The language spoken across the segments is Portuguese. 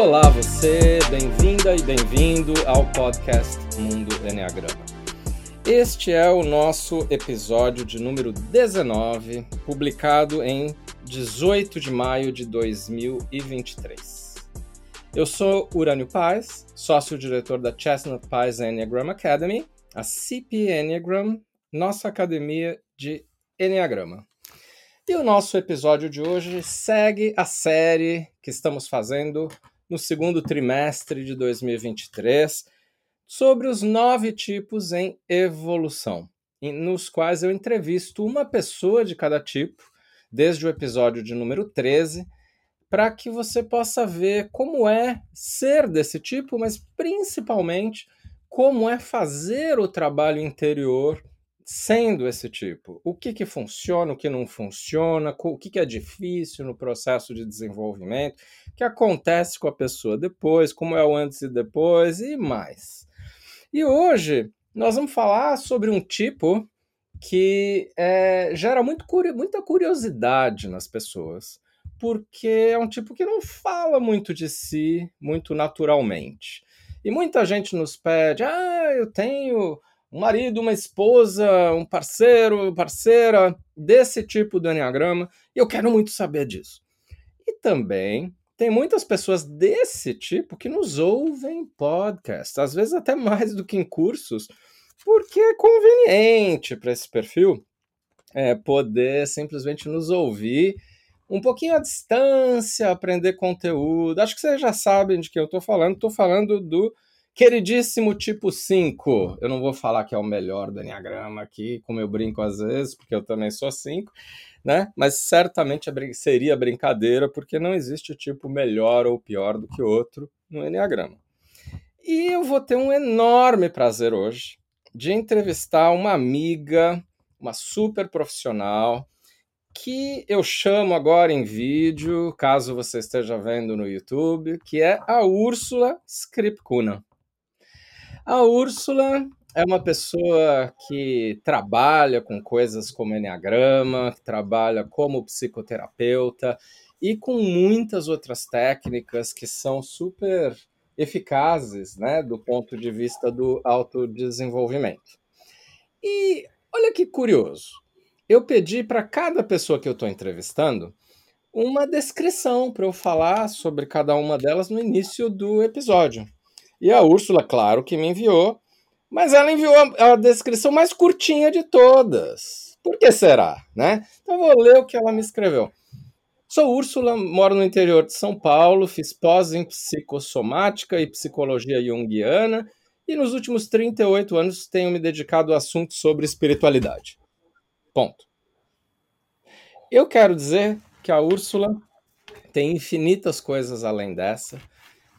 Olá você, bem-vinda e bem-vindo ao podcast Mundo Enneagrama. Este é o nosso episódio de número 19, publicado em 18 de maio de 2023. Eu sou Urânio Paz, sócio-diretor da Chestnut Paz Enneagram Academy, a CP Enneagram, nossa academia de Enneagrama. E o nosso episódio de hoje segue a série que estamos fazendo no segundo trimestre de 2023 sobre os nove tipos em evolução, nos quais eu entrevisto uma pessoa de cada tipo, desde o episódio de número 13, para que você possa ver como é ser desse tipo, mas principalmente como é fazer o trabalho interior sendo esse tipo? O que, que funciona, o que não funciona, o que, que é difícil no processo de desenvolvimento, o que acontece com a pessoa depois, como é o antes e depois e mais. E hoje nós vamos falar sobre um tipo que é, gera muito, muita curiosidade nas pessoas, porque é um tipo que não fala muito de si, muito naturalmente. E muita gente nos pede, ah, eu tenho um marido, uma esposa, um parceiro, parceira desse tipo do Enneagrama, e eu quero muito saber disso. E também tem muitas pessoas desse tipo que nos ouvem em podcast, às vezes até mais do que em cursos, porque é conveniente para esse perfil é, poder simplesmente nos ouvir um pouquinho à distância, aprender conteúdo. Acho que vocês já sabem de quem eu estou falando. Estou falando do Queridíssimo tipo 5, eu não vou falar que é o melhor do Enneagrama aqui, como eu brinco às vezes, porque eu também sou 5, né? Mas certamente seria brincadeira, porque não existe tipo melhor ou pior do que outro no Enneagrama. E eu vou ter um enorme prazer hoje de entrevistar uma amiga, uma super profissional, que eu chamo agora em vídeo, caso você esteja vendo no YouTube, que é a Úrsula Skripkuna. A Úrsula é uma pessoa que trabalha com coisas como Enneagrama, que trabalha como psicoterapeuta e com muitas outras técnicas que são super eficazes, né, do ponto de vista do autodesenvolvimento. E olha que curioso, eu pedi para cada pessoa que eu estou entrevistando uma descrição para eu falar sobre cada uma delas no início do episódio. E a Úrsula, claro que me enviou, mas ela enviou a, a descrição mais curtinha de todas. Por que será, né? Então vou ler o que ela me escreveu. Sou Úrsula, moro no interior de São Paulo, fiz pós em psicossomática e psicologia junguiana e nos últimos 38 anos tenho me dedicado a assuntos sobre espiritualidade. Ponto. Eu quero dizer que a Úrsula tem infinitas coisas além dessa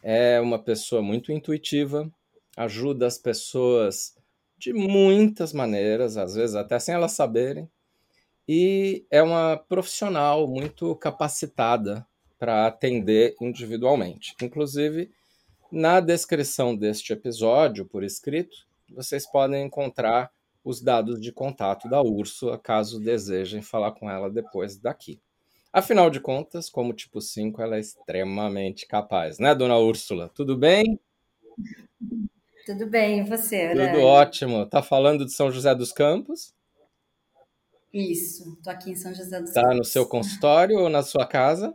é uma pessoa muito intuitiva, ajuda as pessoas de muitas maneiras, às vezes até sem elas saberem, e é uma profissional muito capacitada para atender individualmente. Inclusive, na descrição deste episódio, por escrito, vocês podem encontrar os dados de contato da Úrsula, caso desejem falar com ela depois daqui. Afinal de contas, como tipo 5, ela é extremamente capaz, né, dona Úrsula? Tudo bem? Tudo bem, e você? Tudo ótimo. Tá falando de São José dos Campos? Isso, tô aqui em São José dos tá Campos. Tá no seu consultório ou na sua casa?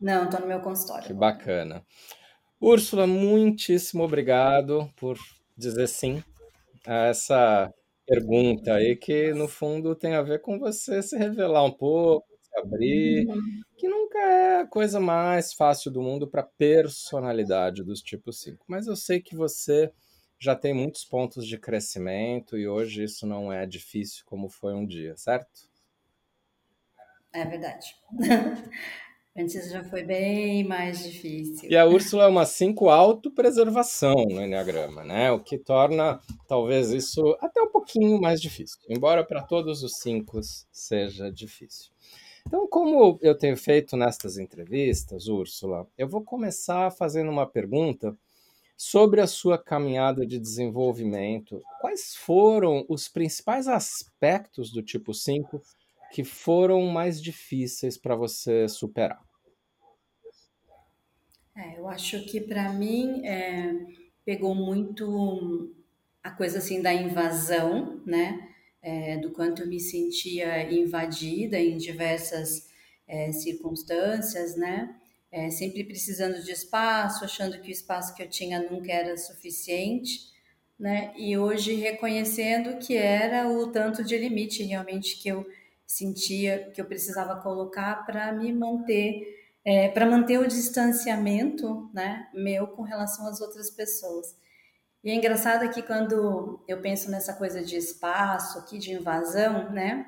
Não, tô no meu consultório. Que bacana. Úrsula, muitíssimo obrigado por dizer sim a essa pergunta aí que no fundo tem a ver com você se revelar um pouco, abrir, uhum. que nunca é a coisa mais fácil do mundo para personalidade dos tipos 5. Mas eu sei que você já tem muitos pontos de crescimento e hoje isso não é difícil como foi um dia, certo? É verdade. Antes já foi bem mais difícil. E a Úrsula é uma 5 autopreservação no Enneagrama, né? O que torna talvez isso até um pouquinho mais difícil, embora para todos os 5 seja difícil. Então, como eu tenho feito nestas entrevistas, Úrsula, eu vou começar fazendo uma pergunta sobre a sua caminhada de desenvolvimento. Quais foram os principais aspectos do tipo 5 que foram mais difíceis para você superar? É, eu acho que para mim é, pegou muito a coisa assim da invasão, né? É, do quanto eu me sentia invadida em diversas é, circunstâncias, né? É, sempre precisando de espaço, achando que o espaço que eu tinha nunca era suficiente, né? E hoje reconhecendo que era o tanto de limite realmente que eu sentia que eu precisava colocar para me manter é, para manter o distanciamento né, meu com relação às outras pessoas. E é engraçado que quando eu penso nessa coisa de espaço aqui, de invasão, né,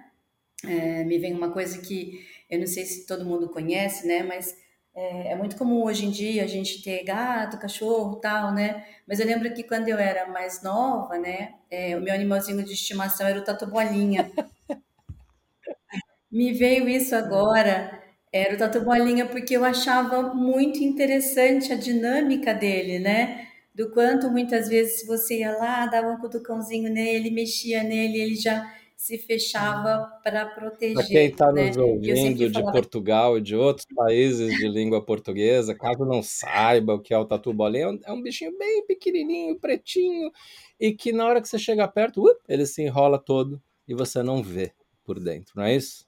é, me vem uma coisa que eu não sei se todo mundo conhece, né, mas é, é, muito comum hoje em dia a gente ter gato, cachorro, tal, né? Mas eu lembro que quando eu era mais nova, né, é, o meu animalzinho de estimação era o tatu bolinha. me veio isso agora era o Tatu Bolinha porque eu achava muito interessante a dinâmica dele, né? Do quanto muitas vezes você ia lá, dava um cutucãozinho nele, mexia nele, ele já se fechava para proteger. Para quem está né? nos ouvindo de falava... Portugal e de outros países de língua portuguesa, caso não saiba o que é o tatu bolinha, é um é bichinho bem pequenininho, pretinho, e que na hora que você chega perto, uh, ele se enrola todo e você não vê por dentro, não é isso?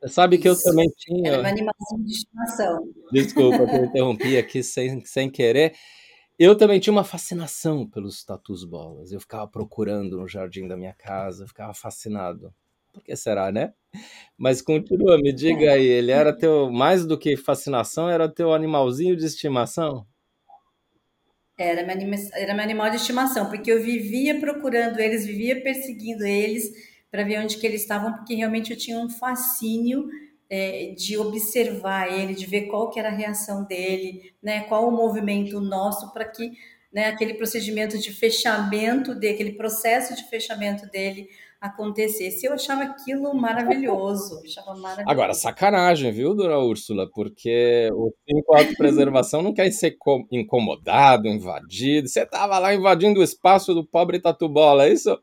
Você sabe que eu também tinha. Era uma animação de estimação. Desculpa, eu interrompi aqui sem, sem querer. Eu também tinha uma fascinação pelos tatus bolas. Eu ficava procurando no jardim da minha casa, ficava fascinado. Por que será, né? Mas continua, me diga aí, ele era teu, mais do que fascinação, era teu animalzinho de estimação? Era meu, era meu animal de estimação, porque eu vivia procurando eles, vivia perseguindo eles, para ver onde que eles estavam, porque realmente eu tinha um fascínio é, de observar ele, de ver qual que era a reação dele, né, qual o movimento nosso para que né, aquele procedimento de fechamento dele, aquele processo de fechamento dele acontecesse. Eu achava aquilo maravilhoso, achava maravilhoso. Agora, sacanagem, viu, dona Úrsula? Porque o 5 autopreservação não quer ser incomodado, invadido. Você estava lá invadindo o espaço do pobre Tatu Bola, é isso?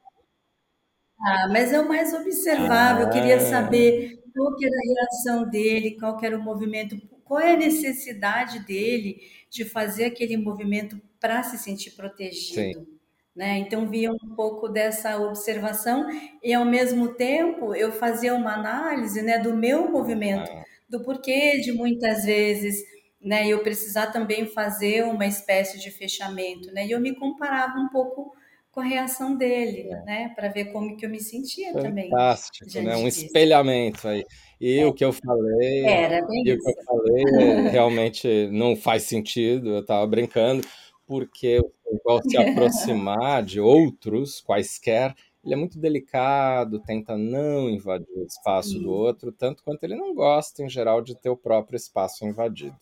Ah, mas eu mais observava, eu queria ah. saber qual que era a reação dele, qual que era o movimento, qual é a necessidade dele de fazer aquele movimento para se sentir protegido. Né? Então via um pouco dessa observação e ao mesmo tempo eu fazia uma análise né, do meu movimento, ah. do porquê de muitas vezes né, eu precisar também fazer uma espécie de fechamento, né? E eu me comparava um pouco com a reação dele, é. né? Para ver como que eu me sentia Fantástico, também. Fantástico, né? Um disso. espelhamento aí. E é. o que eu falei, Era bem e isso. o que eu falei realmente não faz sentido. Eu estava brincando porque ao se aproximar de outros quaisquer, ele é muito delicado, tenta não invadir o espaço do outro, tanto quanto ele não gosta, em geral, de ter o próprio espaço invadido.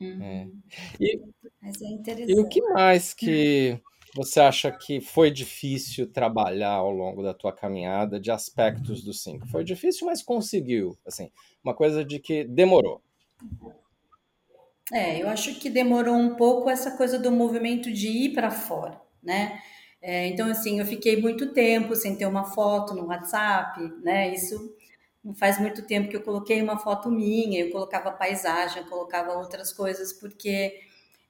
Uhum. É. E, Mas é interessante. E o que mais que você acha que foi difícil trabalhar ao longo da tua caminhada de aspectos do 5? Foi difícil, mas conseguiu, assim, uma coisa de que demorou. É, eu acho que demorou um pouco essa coisa do movimento de ir para fora, né? É, então, assim, eu fiquei muito tempo sem ter uma foto no WhatsApp, né? Isso não faz muito tempo que eu coloquei uma foto minha, eu colocava paisagem, eu colocava outras coisas, porque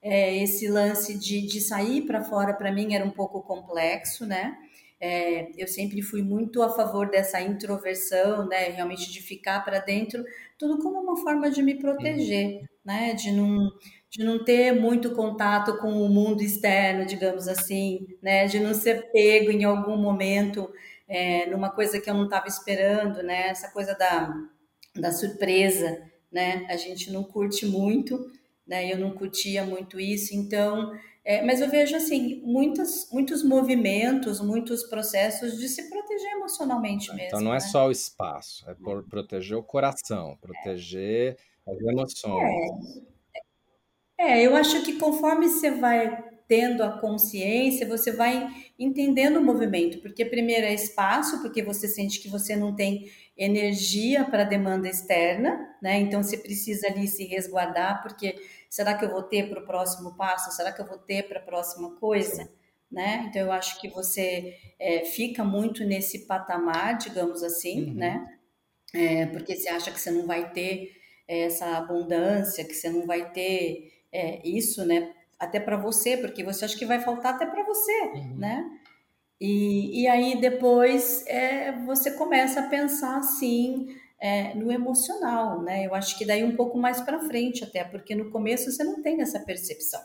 é, esse lance de, de sair para fora para mim era um pouco complexo, né? É, eu sempre fui muito a favor dessa introversão, né? Realmente de ficar para dentro, tudo como uma forma de me proteger, né? De não, de não ter muito contato com o mundo externo, digamos assim, né? De não ser pego em algum momento é, numa coisa que eu não estava esperando, né? Essa coisa da, da surpresa, né? A gente não curte muito né? Eu não curtia muito isso, então, é, mas eu vejo assim muitos, muitos movimentos, muitos processos de se proteger emocionalmente então, mesmo. Então não é né? só o espaço, é por proteger o coração, proteger é. as emoções. É. é, eu acho que conforme você vai tendo a consciência, você vai entendendo o movimento, porque primeiro é espaço, porque você sente que você não tem energia para demanda externa, né? Então você precisa ali se resguardar, porque será que eu vou ter para o próximo passo? Será que eu vou ter para a próxima coisa? Né? Então eu acho que você é, fica muito nesse patamar, digamos assim, uhum. né? É, porque você acha que você não vai ter é, essa abundância, que você não vai ter é, isso, né? Até para você, porque você acha que vai faltar até para você, uhum. né? E, e aí depois é, você começa a pensar assim é, no emocional, né? Eu acho que daí um pouco mais para frente até, porque no começo você não tem essa percepção.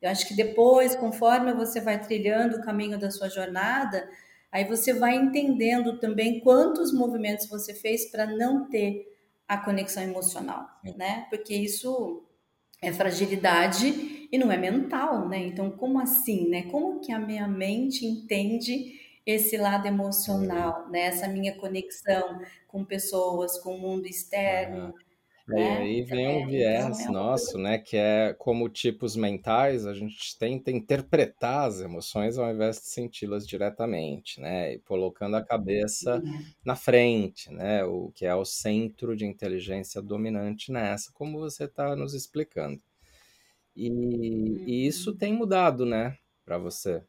Eu acho que depois, conforme você vai trilhando o caminho da sua jornada, aí você vai entendendo também quantos movimentos você fez para não ter a conexão emocional, né? Porque isso é fragilidade e não é mental, né? Então, como assim, né? Como que a minha mente entende esse lado emocional, né? Essa minha conexão com pessoas, com o mundo externo. Né? E aí vem um então, viés é nosso, né? Que é como tipos mentais, a gente tenta interpretar as emoções ao invés de senti-las diretamente, né? E colocando a cabeça uhum. na frente, né? O que é o centro de inteligência dominante nessa, como você está nos explicando. E, uhum. e isso tem mudado, né, para você?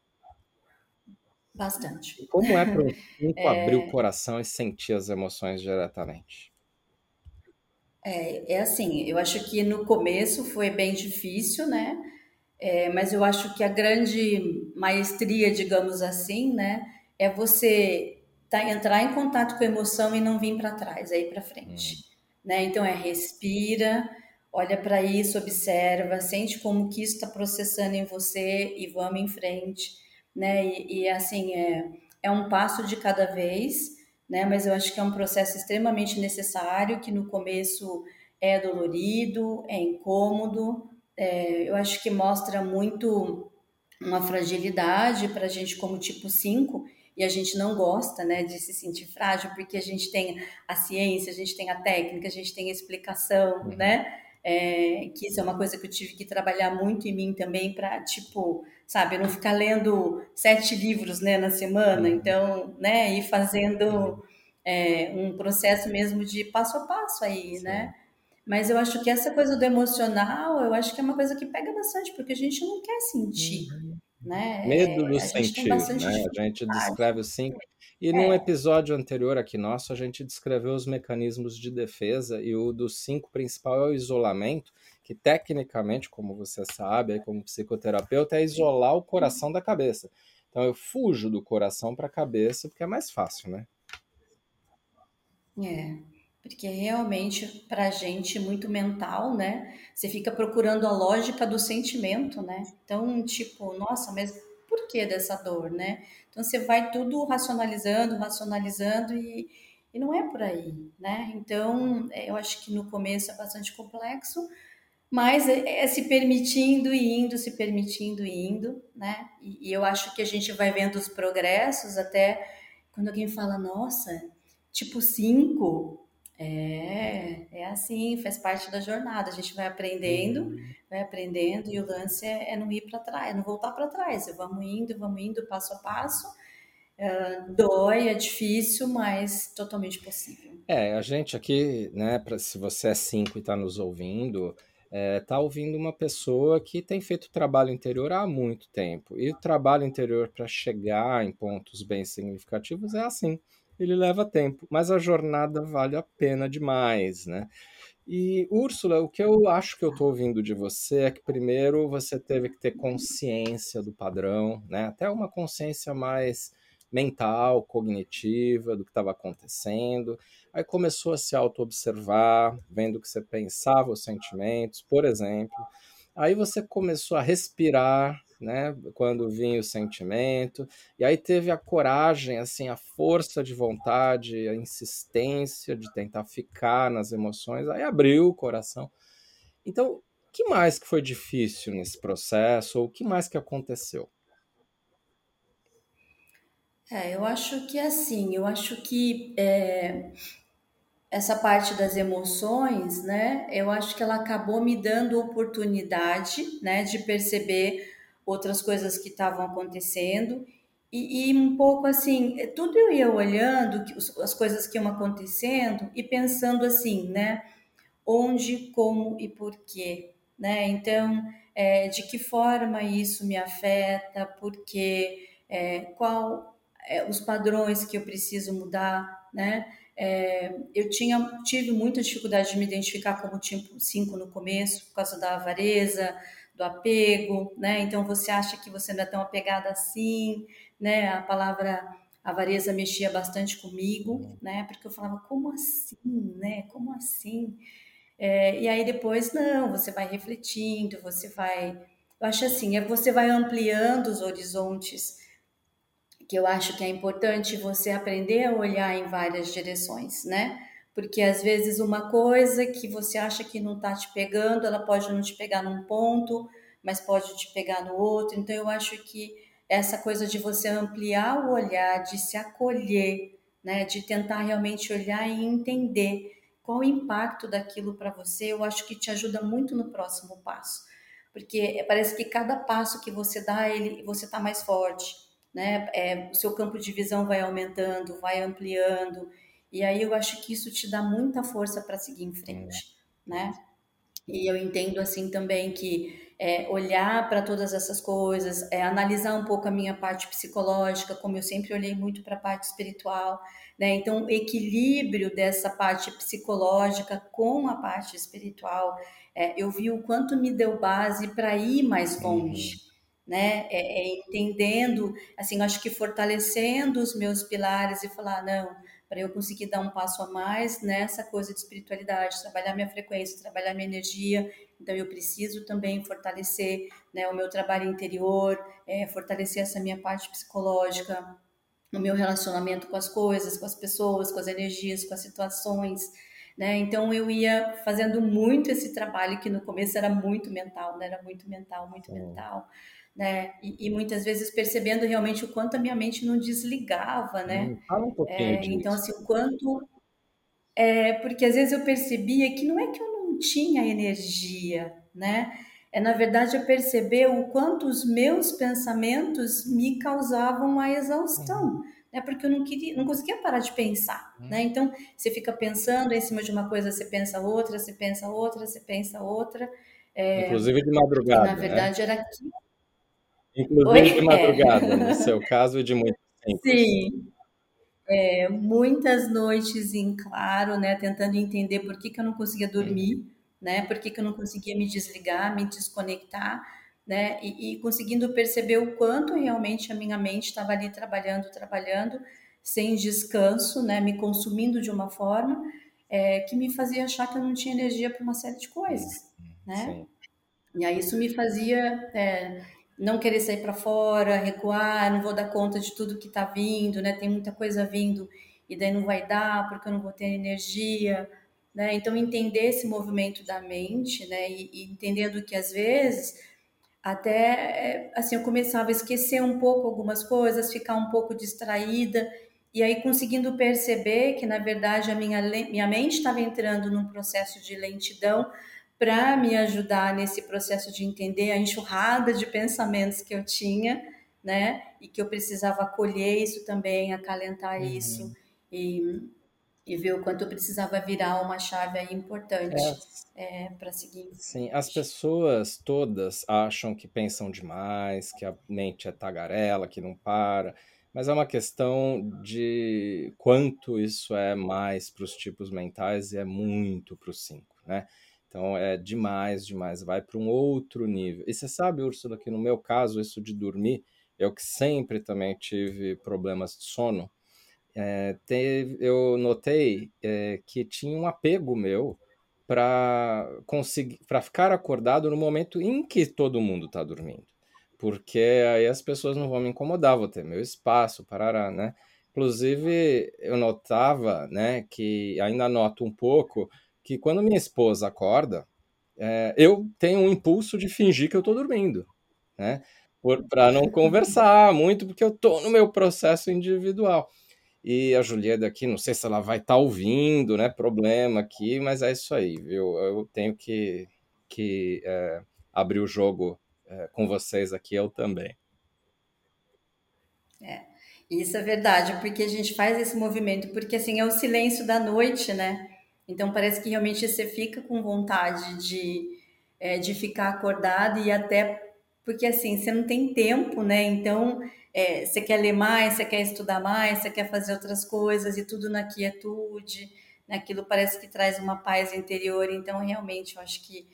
Bastante. Como é para um é... abrir o coração e sentir as emoções diretamente? É, é assim, eu acho que no começo foi bem difícil, né? É, mas eu acho que a grande maestria, digamos assim, né, é você tá, entrar em contato com a emoção e não vir para trás, aí para frente, hum. né? Então é respira, olha para isso, observa, sente como que isso está processando em você e vamos em frente, né? E, e assim é, é um passo de cada vez né? Mas eu acho que é um processo extremamente necessário, que no começo é dolorido, é incômodo. É, eu acho que mostra muito uma fragilidade para a gente como tipo 5, e a gente não gosta né, de se sentir frágil, porque a gente tem a ciência, a gente tem a técnica, a gente tem a explicação, uhum. né? É, que isso é uma coisa que eu tive que trabalhar muito em mim também para, tipo, sabe, não ficar lendo sete livros, né, na semana, uhum. então, né, ir fazendo é, um processo mesmo de passo a passo aí, Sim. né? Mas eu acho que essa coisa do emocional, eu acho que é uma coisa que pega bastante, porque a gente não quer sentir, uhum. Né? Medo do sentir, né? A gente descreve cinco. E é. num episódio anterior aqui nosso, a gente descreveu os mecanismos de defesa e o dos cinco principal é o isolamento, que tecnicamente, como você sabe, como psicoterapeuta, é isolar o coração da cabeça. Então eu fujo do coração para a cabeça porque é mais fácil, né? É, porque realmente para a gente muito mental, né? Você fica procurando a lógica do sentimento, né? Então, tipo, nossa, mas por que dessa dor, né? Então você vai tudo racionalizando, racionalizando e, e não é por aí, né? Então, é, eu acho que no começo é bastante complexo, mas é, é se permitindo e indo, se permitindo e indo, né? E, e eu acho que a gente vai vendo os progressos até quando alguém fala, nossa, tipo 5, é, é assim, faz parte da jornada. A gente vai aprendendo, uhum. vai aprendendo, e o lance é, é não ir para trás, é não voltar para trás. Vamos indo, vamos indo passo a passo. Uh, dói, é difícil, mas totalmente possível. É, a gente aqui, né, pra, se você é 5 e está nos ouvindo, é, tá ouvindo uma pessoa que tem feito trabalho interior há muito tempo. E o trabalho interior para chegar em pontos bem significativos é assim ele leva tempo, mas a jornada vale a pena demais, né? E Úrsula, o que eu acho que eu estou ouvindo de você é que primeiro você teve que ter consciência do padrão, né? Até uma consciência mais mental, cognitiva do que estava acontecendo. Aí começou a se auto-observar, vendo o que você pensava, os sentimentos, por exemplo. Aí você começou a respirar, né? Quando vinha o sentimento, e aí teve a coragem, assim, a força de vontade, a insistência de tentar ficar nas emoções, aí abriu o coração. Então, o que mais que foi difícil nesse processo, ou o que mais que aconteceu? É, eu acho que assim, eu acho que é, essa parte das emoções, né? Eu acho que ela acabou me dando oportunidade, né, de perceber outras coisas que estavam acontecendo. E, e, um pouco assim, tudo eu ia olhando, as coisas que iam acontecendo e pensando assim, né? Onde, como e por quê, né? Então, é, de que forma isso me afeta, porque é, qual é, os padrões que eu preciso mudar, né? é, eu tinha, tive muita dificuldade de me identificar como tipo 5 no começo, por causa da avareza, do apego, né? Então você acha que você não é tão apegada assim, né? A palavra avareza mexia bastante comigo, né? Porque eu falava, como assim, né? Como assim? É, e aí depois, não, você vai refletindo, você vai. Eu acho assim, é você vai ampliando os horizontes que eu acho que é importante você aprender a olhar em várias direções, né? Porque às vezes uma coisa que você acha que não está te pegando, ela pode não te pegar num ponto, mas pode te pegar no outro. Então eu acho que essa coisa de você ampliar o olhar, de se acolher, né, de tentar realmente olhar e entender qual o impacto daquilo para você, eu acho que te ajuda muito no próximo passo. Porque parece que cada passo que você dá, ele, você está mais forte, né? É, o seu campo de visão vai aumentando, vai ampliando, e aí eu acho que isso te dá muita força para seguir em frente, né? E eu entendo assim também que é, olhar para todas essas coisas, é, analisar um pouco a minha parte psicológica, como eu sempre olhei muito para a parte espiritual, né? Então, o equilíbrio dessa parte psicológica com a parte espiritual, é, eu vi o quanto me deu base para ir mais longe. Uhum né? É, é entendendo, assim, acho que fortalecendo os meus pilares e falar, não, para eu conseguir dar um passo a mais nessa coisa de espiritualidade, trabalhar minha frequência, trabalhar minha energia, então eu preciso também fortalecer né, o meu trabalho interior, é, fortalecer essa minha parte psicológica, no meu relacionamento com as coisas, com as pessoas, com as energias, com as situações, né? Então eu ia fazendo muito esse trabalho que no começo era muito mental, né? Era muito mental, muito mental né? E, e, muitas vezes percebendo realmente o quanto a minha mente não desligava, né? Fala um pouquinho é. Então, assim, o quanto... É, porque às vezes eu percebia que não é que eu não tinha energia, né? É, na verdade, eu perceber o quanto os meus pensamentos me causavam a exaustão, uhum. né? Porque eu não queria, não conseguia parar de pensar, uhum. né? Então, você fica pensando em cima de uma coisa, você pensa outra, você pensa outra, você pensa outra. É, Inclusive de madrugada. Na né? verdade, né? era aquilo Inclusive Oi? de madrugada, no seu caso e de muito tempo. Sim. É, muitas noites em claro, né, tentando entender por que, que eu não conseguia dormir, uhum. né, por que, que eu não conseguia me desligar, me desconectar, né, e, e conseguindo perceber o quanto realmente a minha mente estava ali trabalhando, trabalhando, sem descanso, né, me consumindo de uma forma é, que me fazia achar que eu não tinha energia para uma série de coisas, né? Sim. E aí isso me fazia é, não querer sair para fora, recuar, não vou dar conta de tudo que está vindo, né? Tem muita coisa vindo e daí não vai dar porque eu não vou ter energia, né? Então entender esse movimento da mente, né? E, e entendendo que às vezes até assim eu começava a esquecer um pouco algumas coisas, ficar um pouco distraída e aí conseguindo perceber que na verdade a minha minha mente estava entrando num processo de lentidão para me ajudar nesse processo de entender a enxurrada de pensamentos que eu tinha, né? E que eu precisava acolher isso também, acalentar uhum. isso e, e ver o quanto eu precisava virar uma chave aí importante é, é para seguir. Sim, as pessoas todas acham que pensam demais, que a mente é tagarela, que não para. Mas é uma questão de quanto isso é mais para os tipos mentais e é muito para os cinco, né? Então é demais, demais, vai para um outro nível. E você sabe, Úrsula, que no meu caso, isso de dormir, eu que sempre também tive problemas de sono, é, teve, eu notei é, que tinha um apego meu para conseguir para ficar acordado no momento em que todo mundo está dormindo. Porque aí as pessoas não vão me incomodar, vou ter meu espaço, parará, né? Inclusive, eu notava, né, que ainda noto um pouco que quando minha esposa acorda, é, eu tenho um impulso de fingir que eu estou dormindo, né? Para não conversar muito, porque eu estou no meu processo individual. E a Julieta aqui, não sei se ela vai estar tá ouvindo, né? Problema aqui, mas é isso aí, viu? Eu tenho que, que é, abrir o jogo é, com vocês aqui, eu também. É, isso é verdade, porque a gente faz esse movimento, porque assim é o silêncio da noite, né? Então parece que realmente você fica com vontade de, é, de ficar acordado e até porque assim você não tem tempo, né? Então é, você quer ler mais, você quer estudar mais, você quer fazer outras coisas e tudo na quietude, naquilo parece que traz uma paz interior. Então, realmente, eu acho que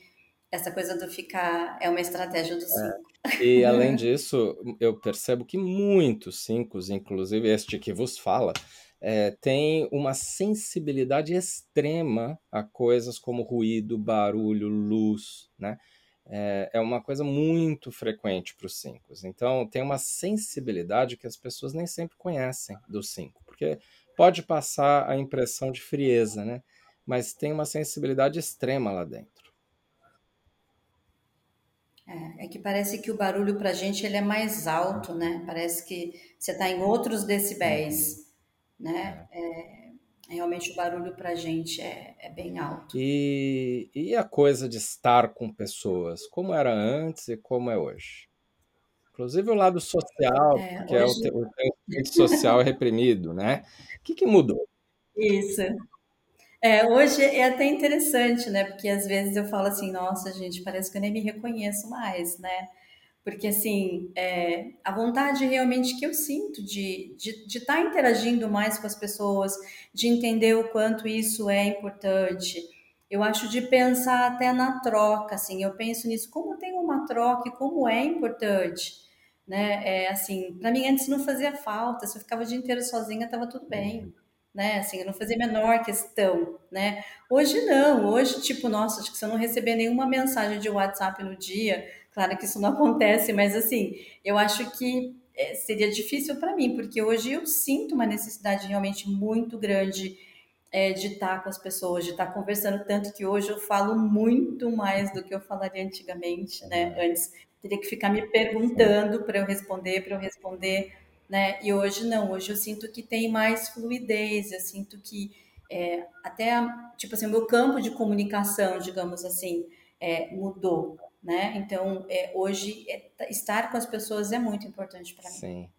essa coisa do ficar é uma estratégia do cinco. É. E além disso, eu percebo que muitos cinco, inclusive este que vos fala, é, tem uma sensibilidade extrema a coisas como ruído, barulho, luz, né? É, é uma coisa muito frequente para os cinco. Então, tem uma sensibilidade que as pessoas nem sempre conhecem dos cinco, porque pode passar a impressão de frieza, né? Mas tem uma sensibilidade extrema lá dentro. É, é que parece que o barulho para a gente ele é mais alto, né? Parece que você está em outros decibéis. Né? É, realmente o barulho para a gente é, é, bem alto. E, e a coisa de estar com pessoas, como era antes e como é hoje? Inclusive o lado social, é, que hoje... é o, o social reprimido, né? O que, que mudou? Isso. É, hoje é até interessante, né? Porque às vezes eu falo assim, nossa, gente, parece que eu nem me reconheço mais, né? Porque, assim, é, a vontade realmente que eu sinto de estar de, de tá interagindo mais com as pessoas, de entender o quanto isso é importante. Eu acho de pensar até na troca, assim, eu penso nisso, como tem uma troca e como é importante, né? É, assim, para mim antes não fazia falta, se eu ficava o dia inteiro sozinha, estava tudo bem né? Assim, eu não fazia a menor questão, né? Hoje não, hoje, tipo, nossa, acho que se eu não receber nenhuma mensagem de WhatsApp no dia, Claro que isso não acontece, mas assim, eu acho que é, seria difícil para mim, porque hoje eu sinto uma necessidade realmente muito grande é, de estar com as pessoas, de estar conversando, tanto que hoje eu falo muito mais do que eu falaria antigamente, né? Antes teria que ficar me perguntando para eu responder, para eu responder, né? E hoje não, hoje eu sinto que tem mais fluidez, eu sinto que é, até, tipo assim, o meu campo de comunicação, digamos assim, é, mudou, né? Então, é, hoje, é, estar com as pessoas é muito importante para mim. Sim.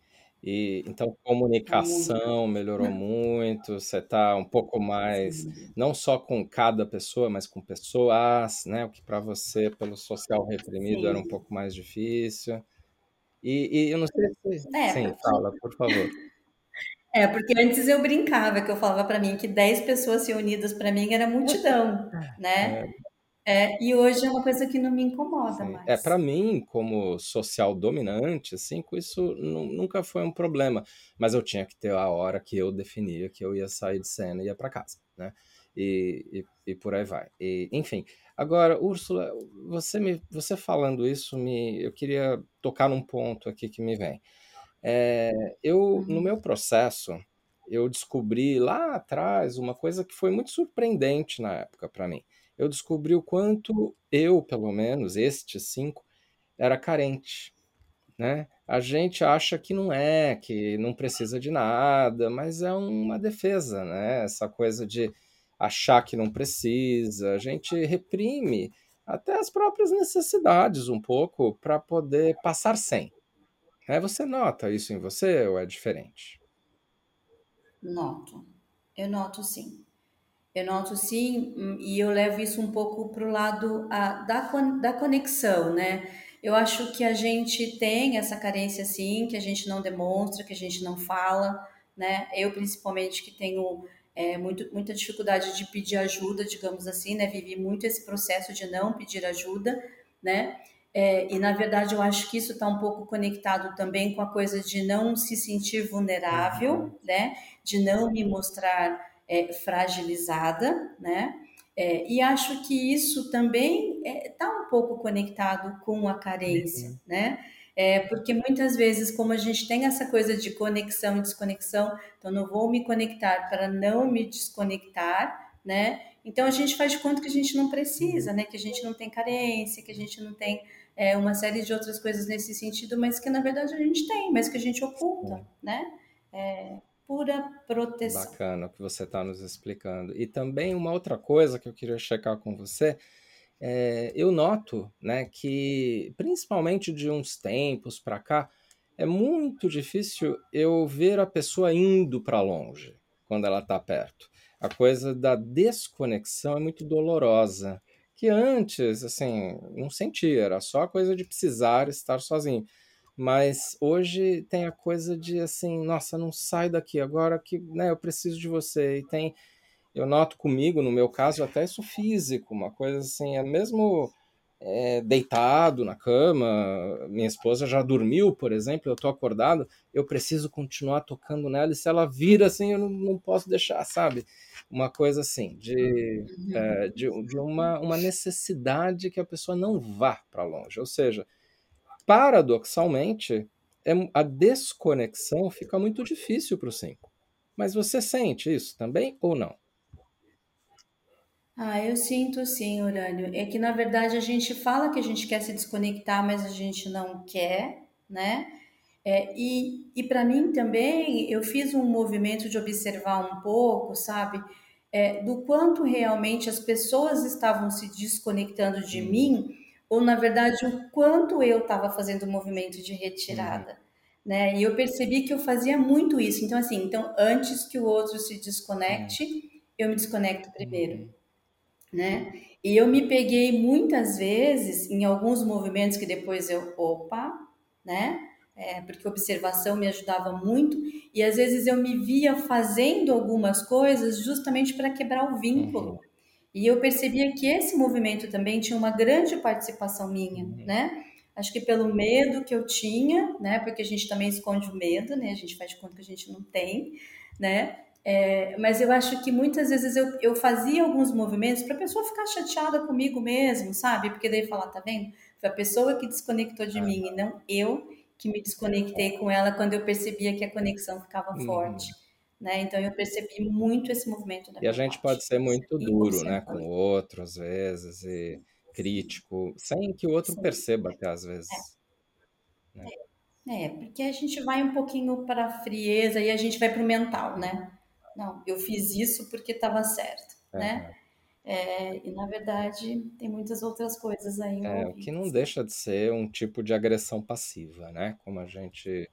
E então comunicação melhorou muito, você está um pouco mais, Sim. não só com cada pessoa, mas com pessoas, né? O que para você, pelo social reprimido, Sim. era um pouco mais difícil. E, e eu não sei se. É, Sim, fala, por favor. É, porque antes eu brincava, que eu falava para mim que 10 pessoas reunidas para mim era multidão, né? É. É, e hoje é uma coisa que não me incomoda Sim. É, para mim, como social dominante, assim, isso nunca foi um problema. Mas eu tinha que ter a hora que eu definia que eu ia sair de cena e ia para casa, né? E, e, e, por aí vai. E, enfim, agora, Úrsula, você, me, você falando isso, me, eu queria tocar num ponto aqui que me vem. É, eu, uhum. no meu processo, eu descobri lá atrás uma coisa que foi muito surpreendente na época para mim eu descobri o quanto eu, pelo menos, estes cinco, era carente. Né? A gente acha que não é, que não precisa de nada, mas é uma defesa, né? Essa coisa de achar que não precisa, a gente reprime até as próprias necessidades um pouco para poder passar sem. É, você nota isso em você ou é diferente? Noto. Eu noto sim. Eu noto sim, hum, e eu levo isso um pouco para o lado a, da, da conexão, né? Eu acho que a gente tem essa carência sim, que a gente não demonstra, que a gente não fala, né? Eu, principalmente, que tenho é, muito, muita dificuldade de pedir ajuda, digamos assim, né? Vivi muito esse processo de não pedir ajuda, né? É, e na verdade eu acho que isso está um pouco conectado também com a coisa de não se sentir vulnerável, uhum. né? De não me mostrar é, fragilizada, né? É, e acho que isso também está é, um pouco conectado com a carência, uhum. né? É, porque muitas vezes, como a gente tem essa coisa de conexão e desconexão, então não vou me conectar para não me desconectar, né? Então a gente faz de conta que a gente não precisa, né? Que a gente não tem carência, que a gente não tem é, uma série de outras coisas nesse sentido, mas que na verdade a gente tem, mas que a gente oculta, né? É, pura proteção. Bacana o que você está nos explicando. E também uma outra coisa que eu queria checar com você, é, eu noto né, que, principalmente de uns tempos para cá, é muito difícil eu ver a pessoa indo para longe quando ela está perto. A coisa da desconexão é muito dolorosa. Que antes, assim, não sentia, era só a coisa de precisar estar sozinho. Mas hoje tem a coisa de assim, nossa, não sai daqui agora que né, eu preciso de você. E tem, eu noto comigo, no meu caso, até isso físico, uma coisa assim, é mesmo é, deitado na cama, minha esposa já dormiu, por exemplo, eu tô acordado, eu preciso continuar tocando nela, e se ela vira assim, eu não, não posso deixar, sabe? Uma coisa assim, de, uhum. é, de, de uma, uma necessidade que a pessoa não vá para longe. Ou seja, paradoxalmente, é, a desconexão fica muito difícil para o 5. Mas você sente isso também ou não? Ah, eu sinto sim, Urânio. É que na verdade a gente fala que a gente quer se desconectar, mas a gente não quer, né? É, e e para mim também, eu fiz um movimento de observar um pouco, sabe? É, do quanto realmente as pessoas estavam se desconectando de hum. mim, ou na verdade o quanto eu estava fazendo um movimento de retirada. Hum. Né? E eu percebi que eu fazia muito isso. Então, assim, então antes que o outro se desconecte, hum. eu me desconecto primeiro né? E eu me peguei muitas vezes em alguns movimentos que depois eu, opa, né? É, porque observação me ajudava muito e às vezes eu me via fazendo algumas coisas justamente para quebrar o vínculo. Uhum. E eu percebia que esse movimento também tinha uma grande participação minha, uhum. né? Acho que pelo medo que eu tinha, né? Porque a gente também esconde o medo, né? A gente faz de conta que a gente não tem, né? É, mas eu acho que muitas vezes eu, eu fazia alguns movimentos para a pessoa ficar chateada comigo mesmo, sabe? Porque daí falar, tá vendo? Foi a pessoa que desconectou de mim e não eu que me desconectei com ela quando eu percebia que a conexão ficava uhum. forte. Né? Então eu percebi muito esse movimento. e a gente parte. pode ser muito duro, né, com o outro às vezes e crítico, sem que o outro Sim. perceba até às vezes. É. Né? É. é, porque a gente vai um pouquinho para a frieza e a gente vai para o mental, né? Não, eu fiz isso porque estava certo, uhum. né? É, e na verdade tem muitas outras coisas aí. É, o que não deixa de ser um tipo de agressão passiva, né? Como a gente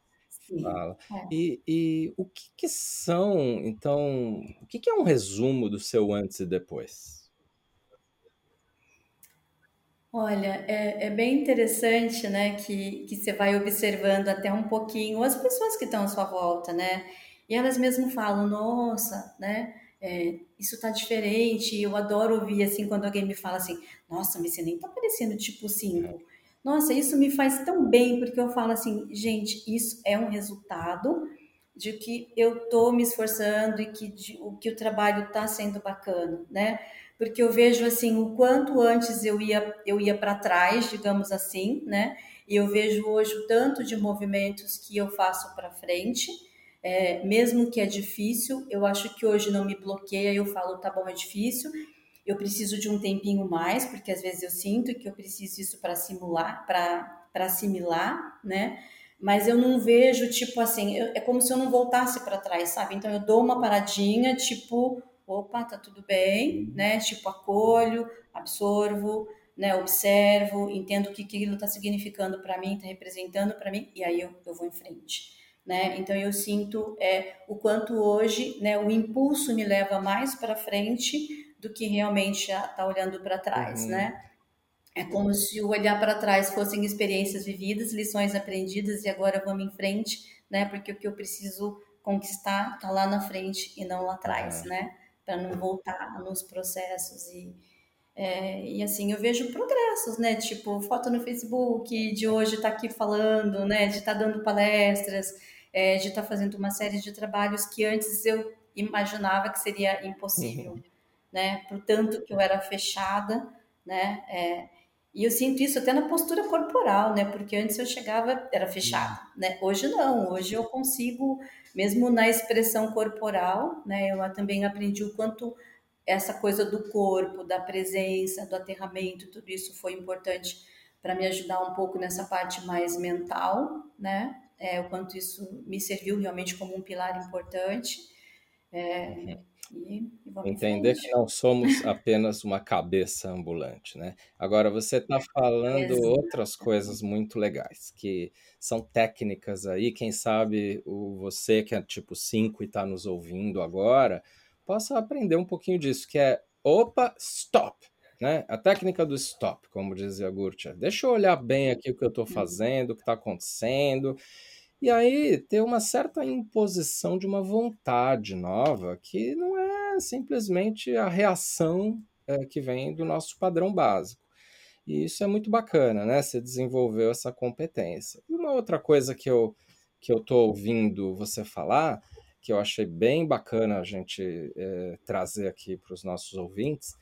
fala. É. E, e, o que, que, são, então, o que, que é um resumo do seu antes e depois? Olha, é, é, bem interessante, né, que, que você vai observando até um pouquinho as pessoas que estão à sua volta, né? E elas mesmo falam, nossa, né? É, isso tá diferente. Eu adoro ouvir assim quando alguém me fala assim, nossa, mas você nem tá parecendo tipo 5. Nossa, isso me faz tão bem, porque eu falo assim, gente, isso é um resultado de que eu tô me esforçando e que de, o que o trabalho tá sendo bacana, né? Porque eu vejo assim o quanto antes eu ia eu ia para trás, digamos assim, né? E eu vejo hoje o tanto de movimentos que eu faço para frente é, mesmo que é difícil, eu acho que hoje não me bloqueia, eu falo, tá bom, é difícil, eu preciso de um tempinho mais, porque às vezes eu sinto que eu preciso isso para simular, para assimilar, né? Mas eu não vejo, tipo assim, eu, é como se eu não voltasse para trás, sabe? Então eu dou uma paradinha, tipo, opa, tá tudo bem, né? Tipo, acolho, absorvo, né? Observo, entendo o que aquilo está significando para mim, está representando para mim, e aí eu, eu vou em frente né? Então eu sinto é, o quanto hoje, né, o impulso me leva mais para frente do que realmente está olhando para trás, uhum. né? É como se o olhar para trás fossem experiências vividas, lições aprendidas e agora vamos em frente, né? Porque o que eu preciso conquistar está lá na frente e não lá atrás, uhum. né? Para não voltar nos processos e é, e assim, eu vejo progressos, né? Tipo, foto no Facebook, de hoje estar tá aqui falando, né? De estar tá dando palestras, é, de estar tá fazendo uma série de trabalhos que antes eu imaginava que seria impossível, uhum. Né? Portanto, que eu era fechada, né? É, e eu sinto isso até na postura corporal, né? Porque antes eu chegava, era fechada, uhum. né? Hoje não, hoje eu consigo, mesmo na expressão corporal, né? Eu também aprendi o quanto essa coisa do corpo, da presença, do aterramento, tudo isso foi importante para me ajudar um pouco nessa parte mais mental, né? é, o quanto isso me serviu realmente como um pilar importante. É, uhum. e, e Entender que não somos apenas uma cabeça ambulante, né? Agora, você está falando outras coisas muito legais, que são técnicas aí, quem sabe o você que é tipo 5 e está nos ouvindo agora, possa aprender um pouquinho disso, que é, opa, stop! né? A técnica do stop, como dizia Gurtia. Deixa eu olhar bem aqui o que eu estou fazendo, o que está acontecendo. E aí ter uma certa imposição de uma vontade nova que não é simplesmente a reação é, que vem do nosso padrão básico. E isso é muito bacana, né? Você desenvolveu essa competência. E uma outra coisa que eu que eu estou ouvindo você falar, que eu achei bem bacana a gente é, trazer aqui para os nossos ouvintes,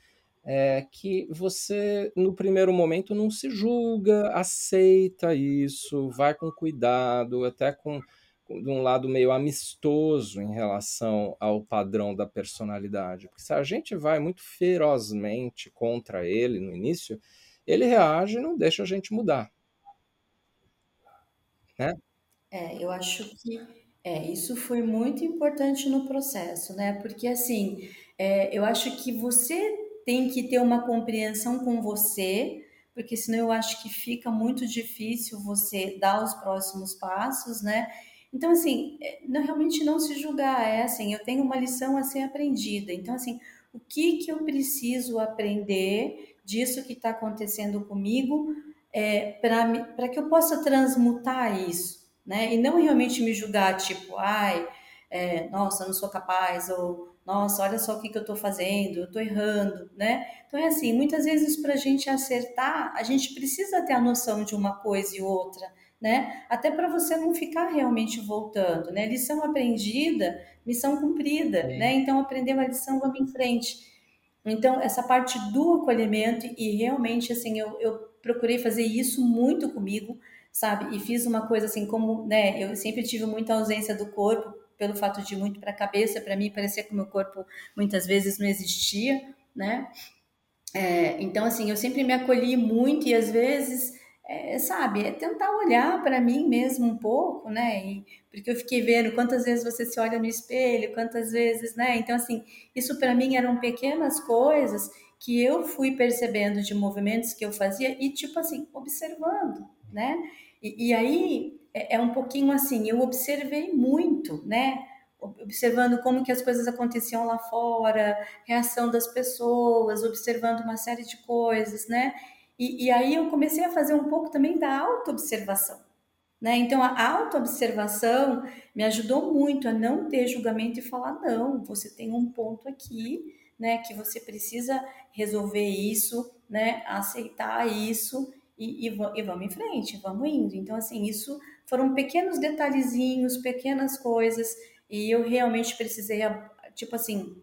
é que você, no primeiro momento, não se julga, aceita isso, vai com cuidado, até com, com de um lado meio amistoso em relação ao padrão da personalidade. Porque se a gente vai muito ferozmente contra ele no início, ele reage e não deixa a gente mudar. Né? É, eu acho que é, isso foi muito importante no processo, né? Porque assim, é, eu acho que você tem que ter uma compreensão com você, porque senão eu acho que fica muito difícil você dar os próximos passos, né? Então, assim, é, não, realmente não se julgar, é assim, eu tenho uma lição a ser aprendida. Então, assim, o que que eu preciso aprender disso que está acontecendo comigo é, para que eu possa transmutar isso, né? E não realmente me julgar, tipo, ai, é, nossa, não sou capaz, ou nossa, olha só o que, que eu estou fazendo, eu estou errando, né? Então é assim, muitas vezes para a gente acertar, a gente precisa ter a noção de uma coisa e outra, né? Até para você não ficar realmente voltando, né? Lição aprendida, missão cumprida, Sim. né? Então aprendeu a lição, vamos em frente. Então essa parte do acolhimento e realmente assim eu, eu procurei fazer isso muito comigo, sabe? E fiz uma coisa assim como, né? Eu sempre tive muita ausência do corpo pelo fato de muito para a cabeça, para mim parecia que o meu corpo muitas vezes não existia, né? É, então, assim, eu sempre me acolhi muito e às vezes, é, sabe, é tentar olhar para mim mesmo um pouco, né? E, porque eu fiquei vendo quantas vezes você se olha no espelho, quantas vezes, né? Então, assim, isso para mim eram pequenas coisas que eu fui percebendo de movimentos que eu fazia e, tipo assim, observando, né? E, e aí é, é um pouquinho assim, eu observei muito, né? observando como que as coisas aconteciam lá fora, reação das pessoas, observando uma série de coisas, né? E, e aí eu comecei a fazer um pouco também da autoobservação, né? Então a autoobservação me ajudou muito a não ter julgamento e falar não, você tem um ponto aqui, né? Que você precisa resolver isso, né? Aceitar isso e, e, e vamos em frente, vamos indo. Então assim isso foram pequenos detalhezinhos, pequenas coisas, e eu realmente precisei, tipo assim,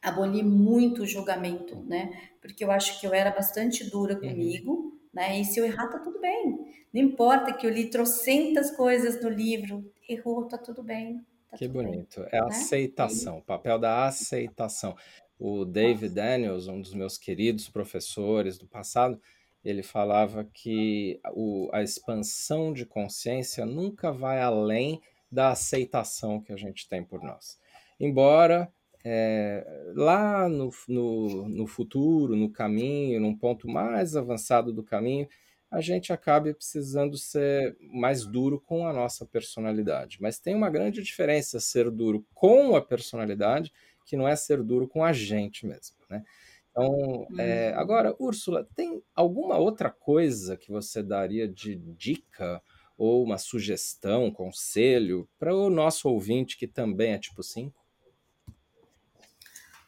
abolir muito o julgamento, né? Porque eu acho que eu era bastante dura uhum. comigo, uhum. né? E se eu errar, tá tudo bem. Não importa que eu li trocentas coisas no livro, errou, tá tudo bem. Tá que bonito. Bem, é a né? aceitação, o papel da aceitação. O David Daniels, um dos meus queridos professores do passado, ele falava que o, a expansão de consciência nunca vai além da aceitação que a gente tem por nós. Embora é, lá no, no, no, futuro, no caminho, num ponto mais avançado do caminho, a gente acabe precisando ser mais duro com a nossa personalidade. Mas tem uma grande diferença ser duro com a personalidade, que não é ser duro com a gente mesmo. Né? Então, é, uhum. agora, Úrsula, tem alguma outra coisa que você daria de dica ou uma sugestão, conselho para o nosso ouvinte que também é tipo 5?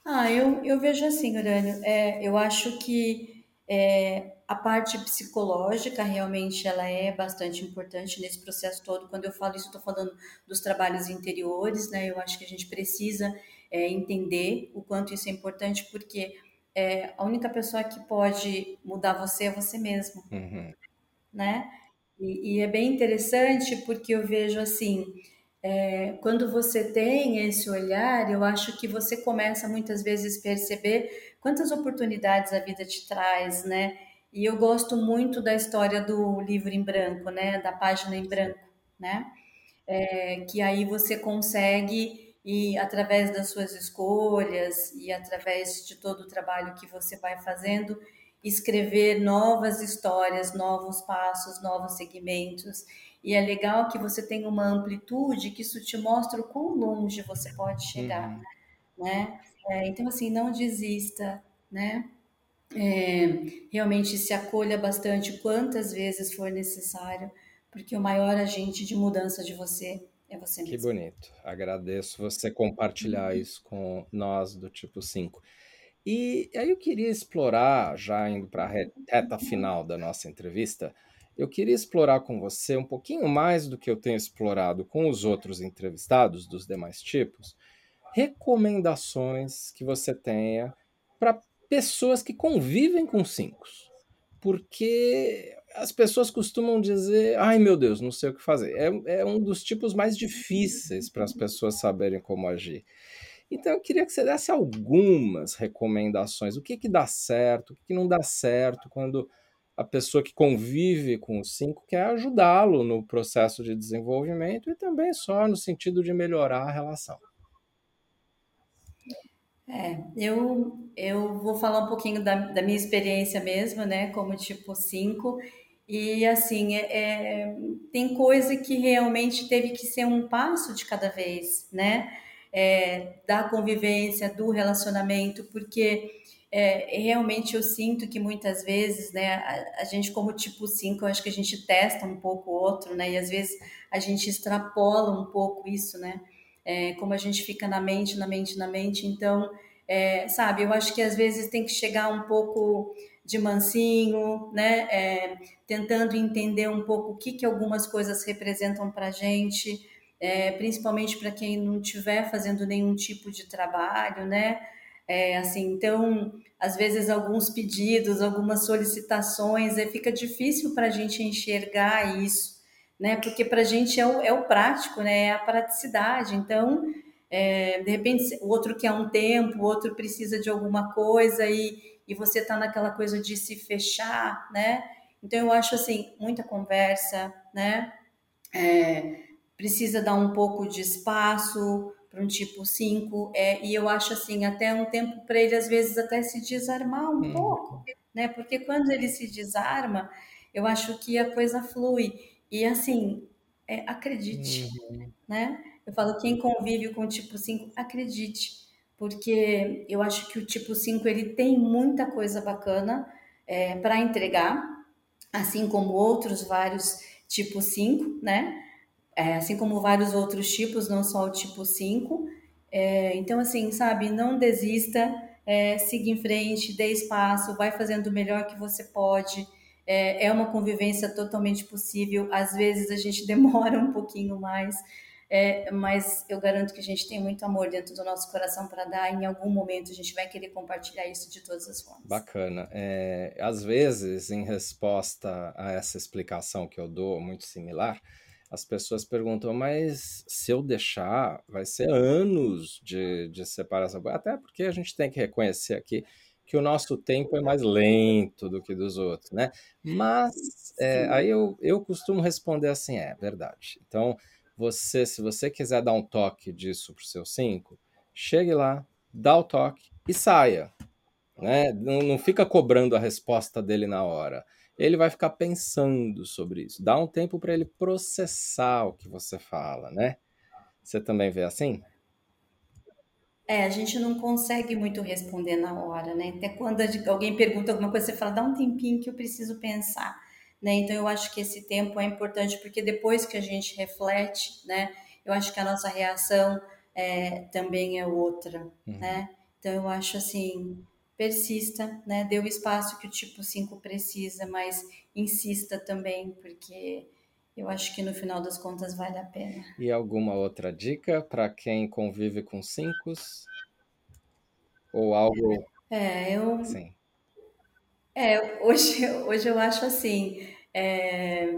Ah, eu, eu vejo assim, Urânio, é, eu acho que é, a parte psicológica realmente ela é bastante importante nesse processo todo. Quando eu falo isso, estou falando dos trabalhos interiores, né? Eu acho que a gente precisa é, entender o quanto isso é importante, porque é, a única pessoa que pode mudar você é você mesmo, uhum. né? E, e, é bem interessante porque eu vejo assim, é, quando você tem esse olhar, eu acho que você começa muitas vezes a perceber quantas oportunidades a vida te traz, né? E eu gosto muito da história do livro em branco, né? Da página em branco, né? É, que aí você consegue e através das suas escolhas e através de todo o trabalho que você vai fazendo, escrever novas histórias, novos passos, novos segmentos. E é legal que você tenha uma amplitude, que isso te mostra o quão longe você pode chegar, uhum. né? É, então, assim, não desista, né? é, realmente se acolha bastante quantas vezes for necessário, porque o maior agente de mudança de você é você mesmo. Que bonito. Agradeço você compartilhar uhum. isso com nós do tipo 5. E aí eu queria explorar, já indo para a reta final da nossa entrevista, eu queria explorar com você um pouquinho mais do que eu tenho explorado com os outros entrevistados dos demais tipos, recomendações que você tenha para pessoas que convivem com cinco. Porque as pessoas costumam dizer, ai meu Deus, não sei o que fazer. É, é um dos tipos mais difíceis para as pessoas saberem como agir. Então eu queria que você desse algumas recomendações. O que, que dá certo, o que, que não dá certo quando a pessoa que convive com o cinco quer ajudá-lo no processo de desenvolvimento e também só no sentido de melhorar a relação. É, eu, eu vou falar um pouquinho da, da minha experiência mesmo, né, como tipo 5, e assim, é, é, tem coisa que realmente teve que ser um passo de cada vez, né, é, da convivência, do relacionamento, porque é, realmente eu sinto que muitas vezes, né, a, a, gente como tipo 5, eu acho que a gente testa um pouco o outro, né, e às vezes a gente extrapola um pouco isso, né, é, como a gente fica na mente, na mente, na mente. Então, é, sabe, eu acho que às vezes tem que chegar um pouco de mansinho, né? É, tentando entender um pouco o que, que algumas coisas representam para a gente, é, principalmente para quem não estiver fazendo nenhum tipo de trabalho, né? É, assim, então, às vezes alguns pedidos, algumas solicitações, é, fica difícil para a gente enxergar isso né? Porque para a gente é o, é o prático, né? É a praticidade. Então, é, de repente, o outro quer um tempo, o outro precisa de alguma coisa e, e você está naquela coisa de se fechar, né? Então, eu acho assim, muita conversa, né? É, precisa dar um pouco de espaço para um tipo 5, é, e eu acho assim, até um tempo para ele, às vezes, até se desarmar um hum. pouco, né? Porque quando ele se desarma, eu acho que a coisa flui. E assim, é, acredite, uhum. né? Eu falo, quem convive com o tipo 5, acredite, porque eu acho que o tipo 5 ele tem muita coisa bacana é, para entregar, assim como outros vários tipos 5, né? É, assim como vários outros tipos, não só o tipo 5. É, então, assim, sabe, não desista, é, siga em frente, dê espaço, vai fazendo o melhor que você pode é, é uma convivência totalmente possível. Às vezes a gente demora um pouquinho mais, é, mas eu garanto que a gente tem muito amor dentro do nosso coração para dar. Em algum momento a gente vai querer compartilhar isso de todas as formas. Bacana. É, às vezes, em resposta a essa explicação que eu dou, muito similar, as pessoas perguntam, mas se eu deixar, vai ser anos de, de separação. Até porque a gente tem que reconhecer aqui que o nosso tempo é mais lento do que dos outros, né? Mas é, aí eu, eu costumo responder assim, é verdade. Então, você, se você quiser dar um toque disso para o seu cinco, chegue lá, dá o toque e saia. Né? Não, não fica cobrando a resposta dele na hora. Ele vai ficar pensando sobre isso. Dá um tempo para ele processar o que você fala, né? Você também vê assim? É, a gente não consegue muito responder na hora, né? Até quando alguém pergunta alguma coisa, você fala, dá um tempinho que eu preciso pensar, né? Então eu acho que esse tempo é importante porque depois que a gente reflete, né? Eu acho que a nossa reação é, também é outra, uhum. né? Então eu acho assim, persista, né? Dê o espaço que o tipo 5 precisa, mas insista também, porque eu acho que no final das contas vale a pena. E alguma outra dica para quem convive com cinco? Ou algo. É, eu. Sim. É, hoje, hoje eu acho assim. É...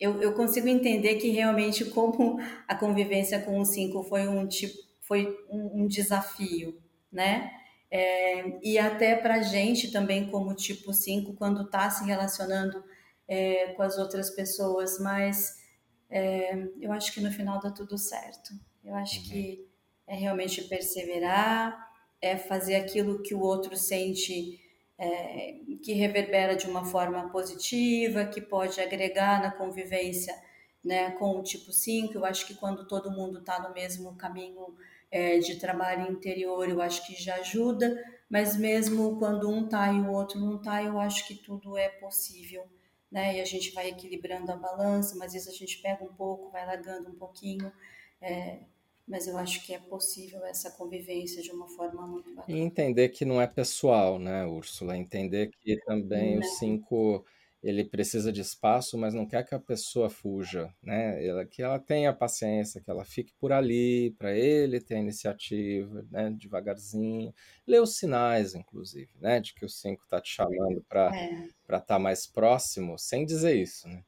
Eu, eu consigo entender que realmente como a convivência com o cinco foi um tipo foi um, um desafio, né? É, e até para gente também como tipo 5, quando está se relacionando é, com as outras pessoas, mas é, eu acho que no final dá tudo certo. Eu acho uhum. que é realmente perseverar, é fazer aquilo que o outro sente é, que reverbera de uma forma positiva, que pode agregar na convivência né, com o tipo 5. Eu acho que quando todo mundo está no mesmo caminho é, de trabalho interior, eu acho que já ajuda, mas mesmo quando um tá e o outro não tá, eu acho que tudo é possível, né? E a gente vai equilibrando a balança, mas vezes a gente pega um pouco, vai largando um pouquinho, é, mas eu acho que é possível essa convivência de uma forma muito bacana. E entender que não é pessoal, né, Úrsula? Entender que também os cinco ele precisa de espaço, mas não quer que a pessoa fuja, né? Ela, que ela tenha paciência, que ela fique por ali, para ele ter a iniciativa, né? Devagarzinho. Lê os sinais, inclusive, né? De que o 5 está te chamando para é. estar tá mais próximo, sem dizer isso, né?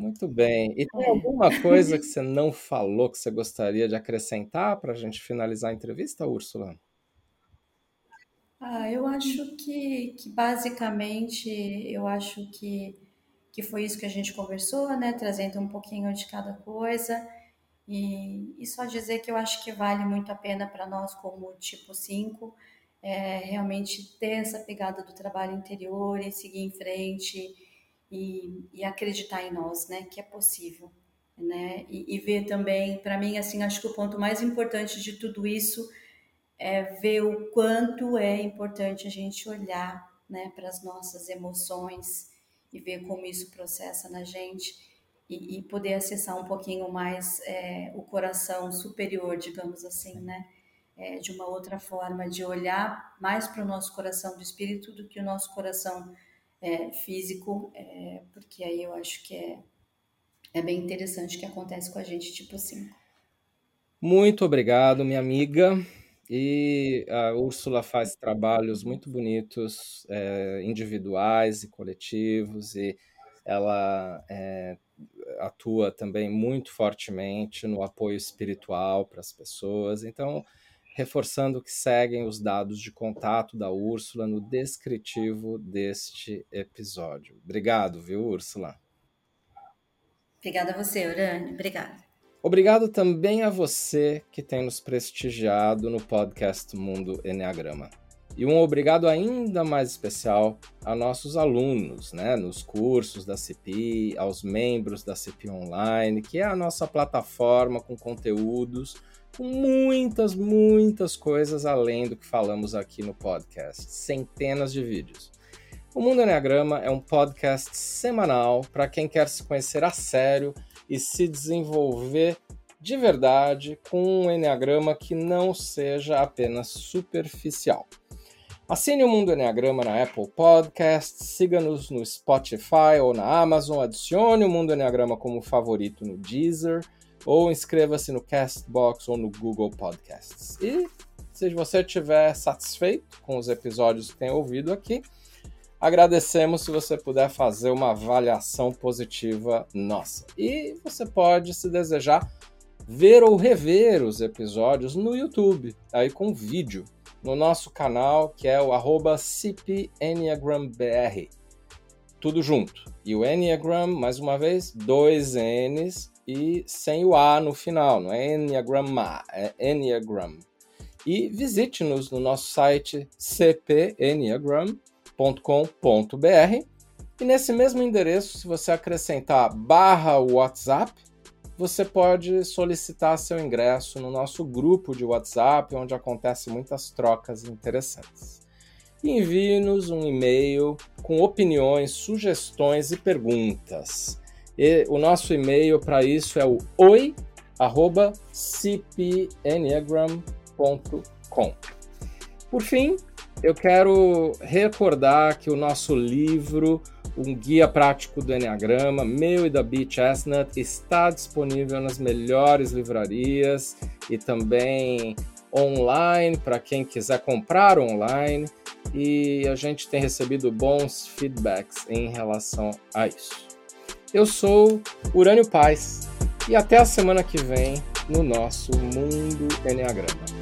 Muito bem. E tem é. alguma coisa que você não falou que você gostaria de acrescentar para a gente finalizar a entrevista, Úrsula? Ah, eu acho que, que basicamente, eu acho que, que foi isso que a gente conversou, né? Trazendo um pouquinho de cada coisa. E, e só dizer que eu acho que vale muito a pena para nós, como tipo 5, é, realmente ter essa pegada do trabalho interior e seguir em frente e, e acreditar em nós, né? Que é possível, né? E, e ver também, para mim, assim, acho que o ponto mais importante de tudo isso é ver o quanto é importante a gente olhar né, para as nossas emoções e ver como isso processa na gente e, e poder acessar um pouquinho mais é, o coração superior, digamos assim, né? É, de uma outra forma de olhar mais para o nosso coração do espírito do que o nosso coração é, físico, é, porque aí eu acho que é, é bem interessante o que acontece com a gente, tipo assim. Muito obrigado, minha amiga. E a Úrsula faz trabalhos muito bonitos, é, individuais e coletivos, e ela é, atua também muito fortemente no apoio espiritual para as pessoas. Então, reforçando que seguem os dados de contato da Úrsula no descritivo deste episódio. Obrigado, viu, Úrsula? Obrigada a você, Urane. Obrigada. Obrigado também a você que tem nos prestigiado no podcast Mundo Enneagrama. E um obrigado ainda mais especial a nossos alunos, né, nos cursos da CPI, aos membros da CPI Online, que é a nossa plataforma com conteúdos, muitas, muitas coisas além do que falamos aqui no podcast, centenas de vídeos. O Mundo Enneagrama é um podcast semanal para quem quer se conhecer a sério e se desenvolver de verdade com um Enneagrama que não seja apenas superficial. Assine o Mundo Enneagrama na Apple Podcasts, siga-nos no Spotify ou na Amazon, adicione o Mundo Enneagrama como favorito no Deezer ou inscreva-se no Castbox ou no Google Podcasts. E se você estiver satisfeito com os episódios que tem ouvido aqui, Agradecemos se você puder fazer uma avaliação positiva nossa. E você pode, se desejar, ver ou rever os episódios no YouTube, aí com vídeo, no nosso canal que é o arroba CPEnneagrambr. Tudo junto. E o Enneagram, mais uma vez, dois N's e sem o A no final, não é Enneagram, é Enneagram. E visite-nos no nosso site cpenneagram.com www.cafeinacultura.com.br e nesse mesmo endereço, se você acrescentar barra WhatsApp, você pode solicitar seu ingresso no nosso grupo de WhatsApp, onde acontece muitas trocas interessantes. Envie-nos um e-mail com opiniões, sugestões e perguntas. E o nosso e-mail para isso é o oi@cpenneagram.com. Por fim, eu quero recordar que o nosso livro, um guia prático do Enneagrama, meu e da Beach Chestnut, está disponível nas melhores livrarias e também online para quem quiser comprar online. E a gente tem recebido bons feedbacks em relação a isso. Eu sou Urânio Paz e até a semana que vem no nosso Mundo Enneagrama.